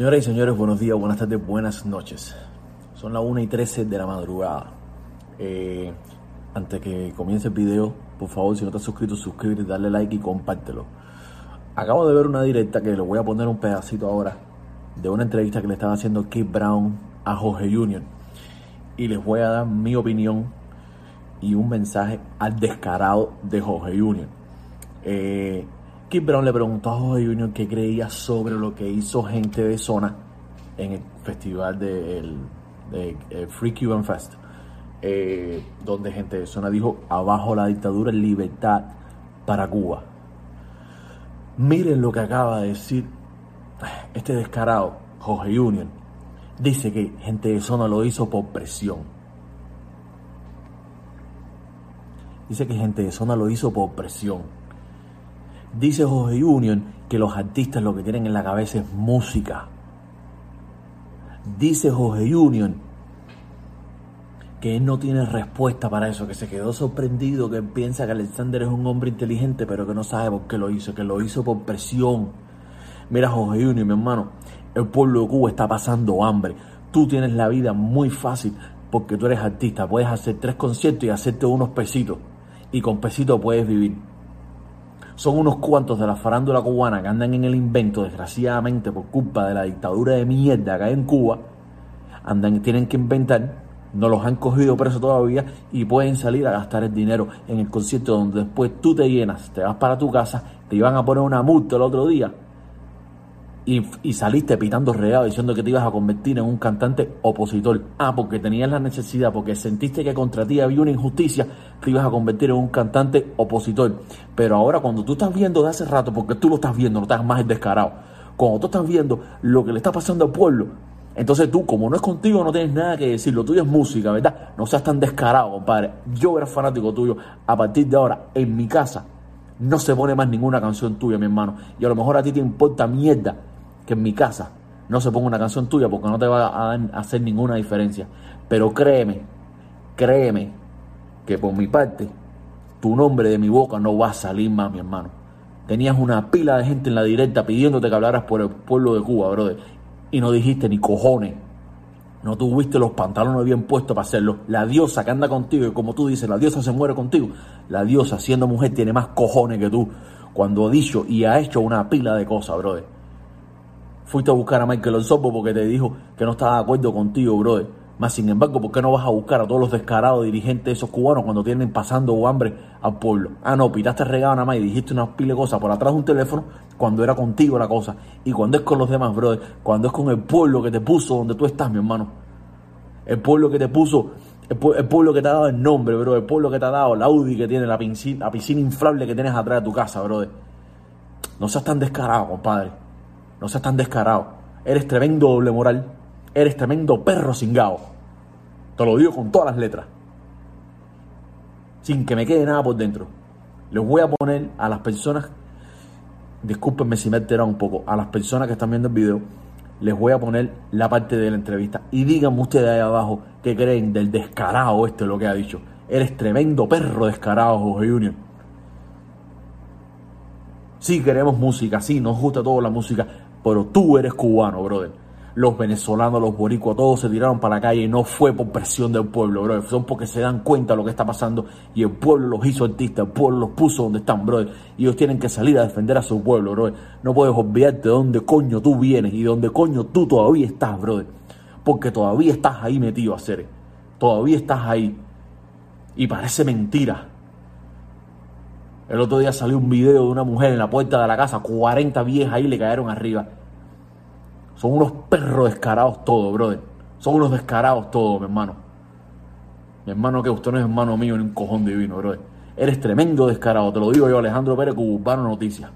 Señoras y señores, buenos días, buenas tardes, buenas noches. Son las 1 y 13 de la madrugada. Eh, antes que comience el video, por favor, si no estás suscrito, suscríbete, dale like y compártelo. Acabo de ver una directa que le voy a poner un pedacito ahora de una entrevista que le estaba haciendo Keith Brown a Jorge Junior. Y les voy a dar mi opinión y un mensaje al descarado de Jorge Junior. Eh, Keith Brown le preguntó a Jorge Junior qué creía sobre lo que hizo gente de zona en el festival de, de, Free Cuban Fest, eh, donde gente de zona dijo abajo la dictadura, libertad para Cuba. Miren lo que acaba de decir este descarado, Jorge Junior. Dice que gente de zona lo hizo por presión. Dice que gente de zona lo hizo por presión. Dice Jorge Union que los artistas lo que tienen en la cabeza es música. Dice Jorge Union que él no tiene respuesta para eso, que se quedó sorprendido, que piensa que Alexander es un hombre inteligente, pero que no sabe por qué lo hizo, que lo hizo por presión. Mira, Jorge Union, mi hermano, el pueblo de Cuba está pasando hambre. Tú tienes la vida muy fácil porque tú eres artista. Puedes hacer tres conciertos y hacerte unos pesitos. Y con pesitos puedes vivir son unos cuantos de la farándula cubana que andan en el invento, desgraciadamente por culpa de la dictadura de mierda que hay en Cuba, andan, tienen que inventar, no los han cogido preso todavía y pueden salir a gastar el dinero en el concierto donde después tú te llenas, te vas para tu casa, te iban a poner una multa el otro día y, saliste pitando regado diciendo que te ibas a convertir en un cantante opositor. Ah, porque tenías la necesidad, porque sentiste que contra ti había una injusticia, te ibas a convertir en un cantante opositor. Pero ahora cuando tú estás viendo de hace rato, porque tú lo estás viendo, no estás más descarado, cuando tú estás viendo lo que le está pasando al pueblo, entonces tú, como no es contigo, no tienes nada que decir, lo tuyo es música, ¿verdad? No seas tan descarado, compadre. Yo era fanático tuyo. A partir de ahora, en mi casa, no se pone más ninguna canción tuya, mi hermano. Y a lo mejor a ti te importa mierda que en mi casa no se ponga una canción tuya porque no te va a, hacer ninguna diferencia. Pero créeme, créeme que por mi parte, tu nombre de mi boca no va a salir más, mi hermano. Tenías una pila de gente en la directa pidiéndote que hablaras por el pueblo de Cuba, brother. Y no dijiste ni cojones. No tuviste los pantalones bien puestos para hacerlo. La diosa que anda contigo, y como tú dices, la diosa se muere contigo. La diosa, siendo mujer, tiene más cojones que tú. Cuando ha dicho y ha hecho una pila de cosas, brother. Fuiste a buscar a Michael Osopo porque te dijo que no estaba de acuerdo contigo, brother. Más sin embargo, ¿por qué no vas a buscar a todos los descarados dirigentes de esos cubanos cuando tienen pasando hambre al pueblo? Ah, no, pitaste regado nada más y dijiste unas pile de cosas por atrás de un teléfono cuando era contigo la cosa. Y cuando es con los demás, brother, cuando es con el pueblo que te puso donde tú estás, mi hermano. El pueblo que te puso, el, pueblo que te ha dado el nombre, bro. El pueblo que te ha dado la Audi que tiene, la piscina, la piscina inflable que tienes atrás de tu casa, brother. No seas tan descarado, compadre. No seas tan descarado. Eres tremendo doble moral. Eres tremendo perro cingado. Te lo digo con todas las letras. Sin que me quede nada por dentro. Les voy a poner a las personas, discúlpenme si me he un poco, a las personas que están viendo el video, les voy a poner la parte de la entrevista. Y díganme ustedes ahí abajo qué creen del descarado este lo que ha dicho. Eres tremendo perro descarado, Jorge Junior. Sí queremos música, sí, nos gusta toda la música, pero tú eres cubano, brother. Los venezolanos, los boricuas, todos se tiraron para la calle y no fue por presión del pueblo, brother. Son porque se dan cuenta de lo que está pasando y el pueblo los hizo artistas, el pueblo los puso donde están, brother. Y ellos tienen que salir a defender a su pueblo, brother. No puedes olvidarte de dónde coño tú vienes y de dónde coño tú todavía estás, brother. Porque todavía estás ahí metido a hacer. Todavía estás ahí. Y parece mentira el otro día salió un video de una mujer en la puerta de la casa, 40 viejas ahí le cayeron arriba. Son unos perros descarados todos, brother. Son unos descarados todos, mi hermano. Mi hermano que usted no es hermano mío ni un cojón divino, brother. Eres tremendo descarado, te lo digo yo, Alejandro Pérez, Cubano Noticias.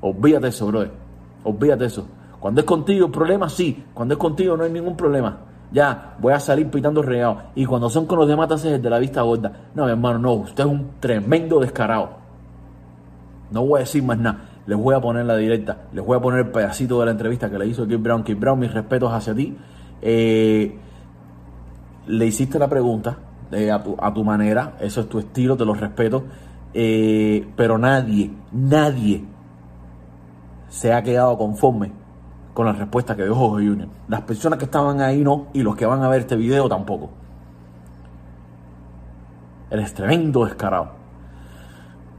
Olvídate eso, brother. Olvídate eso. Cuando es contigo el problema, sí. Cuando es contigo no hay ningún problema ya voy a salir pitando regado. Y cuando son con los demás, te de la vista gorda. No, mi hermano, no, usted es un tremendo descarado. No voy a decir más nada. Les voy a poner la directa, les voy a poner el pedacito de la entrevista que le hizo Kid Brown. Kid Brown, mis respetos hacia ti. Eh, le hiciste la pregunta eh, a, tu, manera, eso es tu estilo, te lo respeto. Eh, pero nadie, nadie se ha quedado conforme con la respuesta que dio Jorge Junior. Las personas que estaban ahí no, y los que van a ver este video tampoco. Eres tremendo descarado.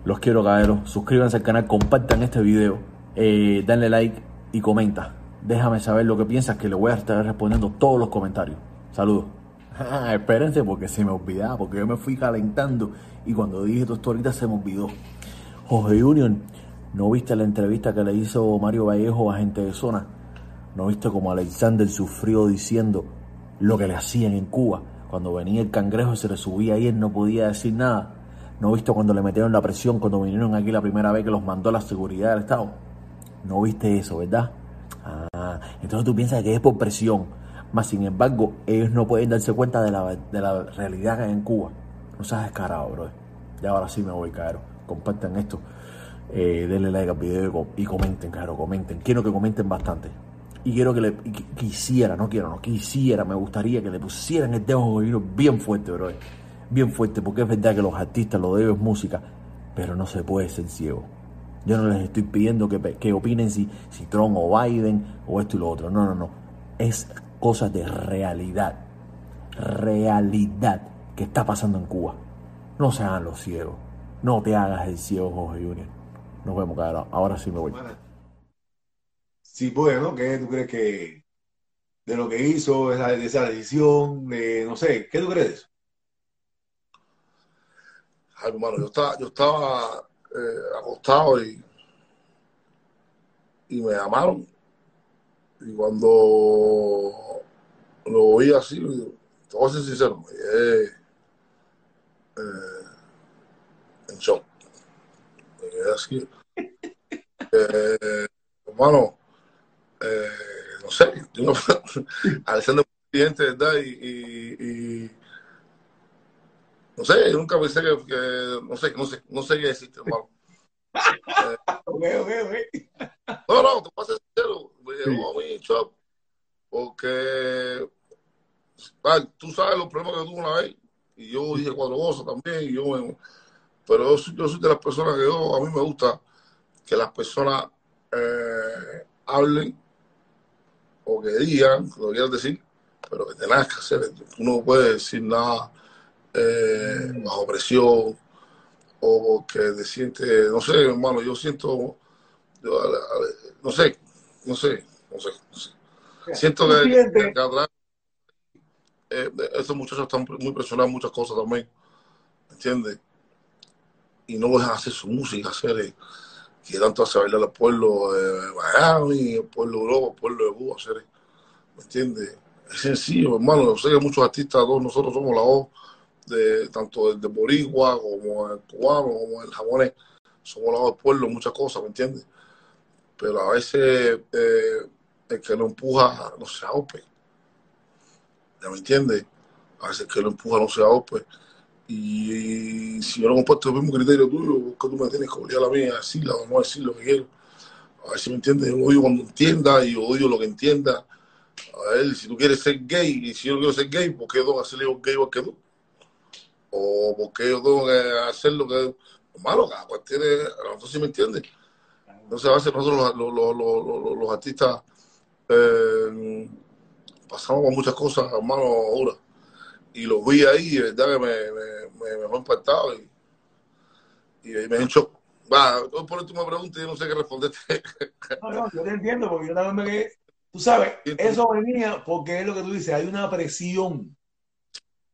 Los quiero, caballeros. Suscríbanse al canal, compartan este video, eh, denle like y comenta. Déjame saber lo que piensas, que le voy a estar respondiendo todos los comentarios. Saludos. Ah, espérense porque se me olvidaba, porque yo me fui calentando y cuando dije esto ahorita se me olvidó. Jorge Junior, ¿no viste la entrevista que le hizo Mario Vallejo a gente de zona? ¿No viste como Alexander sufrió diciendo lo que le hacían en Cuba? Cuando venía el cangrejo se le subía y él no podía decir nada. ¿No viste cuando le metieron la presión, cuando vinieron aquí la primera vez que los mandó la seguridad del Estado? No viste eso, ¿verdad? Ah, entonces tú piensas que es por presión. Más sin embargo, ellos no pueden darse cuenta de la, de la realidad en Cuba. No seas descarado, bro. Ya ahora sí me voy, caro. Compartan esto. Eh, denle like al video y comenten, claro, comenten. Quiero que comenten bastante. Y quiero que le quisiera, no quiero, no quisiera, me gustaría que le pusieran el dedo bien fuerte, bro. Bien fuerte, porque es verdad que los artistas lo de ellos es música, pero no se puede ser ciego. Yo no les estoy pidiendo que, que opinen si, si Trump o Biden o esto y lo otro. No, no, no. Es cosas de realidad. Realidad que está pasando en Cuba. No se hagan los ciegos. No te hagas el ciego, Jorge Junior. Nos vemos, cara. Ahora sí me voy. Sí, pues, ¿no? ¿Qué tú crees que de lo que hizo, esa, esa decisión, de, no sé, ¿qué tú crees de eso? Ay, hermano, yo estaba, yo estaba eh, acostado y, y me llamaron. Y cuando lo oí así, te voy a ser sincero, me quedé eh, en shock. Me quedé así. Eh, hermano, eh, no sé, yo no, Alexander presidente, ¿verdad? Y, y, y, no sé, nunca pensé que, que, no sé, no sé, no sé qué decirte, hermano. eh, okay, okay, okay. No, no, te voy a ser sincero, me llegó a mí porque tú sabes los problemas que tuve una vez, y yo dije cuatro cosas también, y yo, pero yo soy, yo soy de las personas que yo, a mí me gusta que las personas eh, hablen o que digan lo que quieran decir, pero que tengas que hacer. Tú no puedes decir nada eh, bajo presión o que te sientes, no sé, hermano, yo siento, yo, no sé, no sé, no sé, no sé. Siento que, que, que atrás eh, estos muchachos están muy presionados en muchas cosas también, ¿me entiendes? Y no dejan hacer su música, hacer eh, que tanto hace bailar al pueblo de Miami, el pueblo de Europa, el pueblo de Cuba, hacer, ¿me entiendes? Es sencillo, hermano. Yo sé que muchos artistas, nosotros somos la voz de tanto el de Boricua como el cubano, como el japonés, somos la voz del pueblo, muchas cosas, ¿me entiendes? Pero a veces eh, el que lo empuja no se ahope. ¿Ya me entiendes? A veces el que lo empuja no se ahope. Y, si yo no comparto el mismo criterio tuyo, que tú me tienes que obligar a mí a decirla o no decir lo que quiero. A ver si me entiendes. Yo odio cuando entienda y yo odio lo que entienda. A ver, si tú quieres ser gay y si yo quiero ser gay, ¿por qué tengo que hacerle un gay igual que tú? O ¿por qué yo tengo que hacer lo que. Malo, cada cual tiene. Entonces, si me entiendes. Entonces, a veces nosotros los artistas eh, pasamos por muchas cosas, hermano, ahora y los vi ahí, y verdad que me, me, me, impactado y, y me he hecho. Va, por último me pregunta y yo no sé qué responderte. No, no, yo te entiendo, porque yo también me quedé. Tú sabes, eso venía porque es lo que tú dices, hay una presión.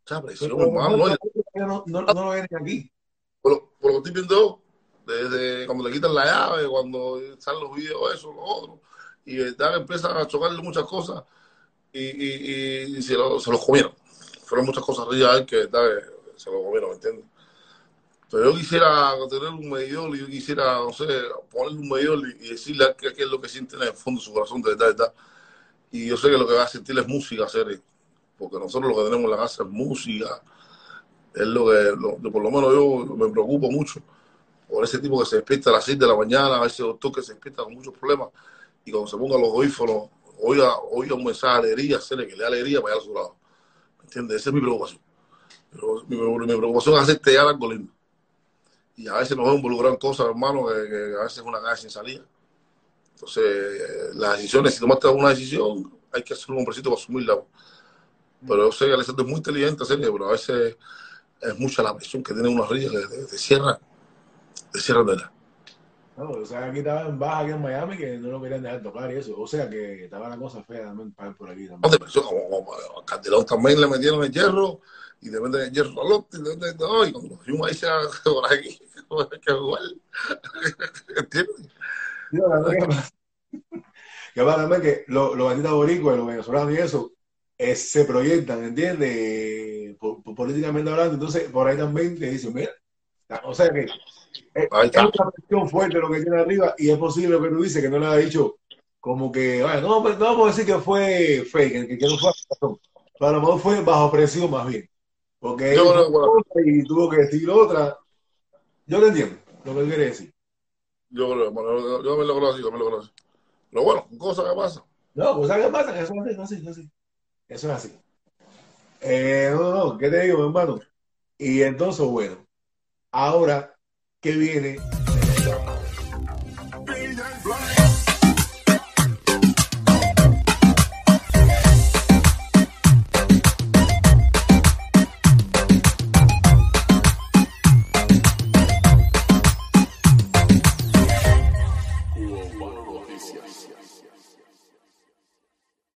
Esa presión, hermano. No, no, no, no, lo ven aquí. Por lo, por lo que estoy viendo, desde cuando le quitan la llave, cuando están los videos, eso, lo otro, y verdad que empiezan a chocarle muchas cosas y, y, y se, lo, se los comieron fueron muchas cosas arriba que ¿sabes? se lo comieron, ¿me entiendes? Pero yo quisiera tener un medidor y yo quisiera, no sé, ponerle un medidor y, decirle qué, qué es lo que siente en el fondo de su corazón, de verdad, de verdad. Y yo sé que lo que va a sentir es música, hacer, porque nosotros lo que tenemos en la casa es música. Es lo que, por lo menos yo me preocupo mucho por ese tipo que se despierta a las 6 de la mañana, a ese doctor que se despierta con muchos problemas y cuando se ponga los audífonos, oiga, oiga un mensaje de alegría, hacerle que le dé alegría para ir a su lado. ¿Entiendes? Esa es mi preocupación. Mi, mi, preocupación es hacerte ya algo lindo. Y a veces nos vemos involucrados en cosas, hermano, que, que, a veces es una calle sin salida. Entonces, las decisiones, si tomaste una decisión, hay que hacer un hombrecito para asumirla. Pero yo sé que Alessandro es muy inteligente, serio, pero a veces es mucha la presión que tiene unos ríos de, de, de sierra, de la. No, o sea, aquí estaba en baja aquí en Miami que no lo querían dejar tocar y eso. O sea que estaba la cosa fea también para por aquí también. a Calderón también le metieron el hierro y le meten el hierro al otro y le meten todo. Y cuando fuimos ahí se por aquí, que jugar. ¿Entiendes? Sí, la verdad que- Que pasa también que los los bandidos boricuas, los venezolanos y eso, eh, se proyectan, ¿entiendes? Po- políticamente hablando. Entonces, por ahí también te dicen, mira, o sea que eh, es está. una presión fuerte lo que tiene arriba y es posible lo que tú dices, que no le ha dicho como que, no, no vamos a decir que fue fake, que, que no fue a lo mejor fue bajo presión más bien. Porque bueno. otra y tuvo que decir otra. Yo te entiendo lo que quiere decir. Yo bueno, me lo conozco, yo me lo conozco. Pero bueno, cosas que pasan. No, pues ¿sabes qué pasa? Que eso es así, eso es así. Eso es así. Eh, no, no, no, ¿qué te digo, hermano? Y entonces, bueno, ahora, que viene.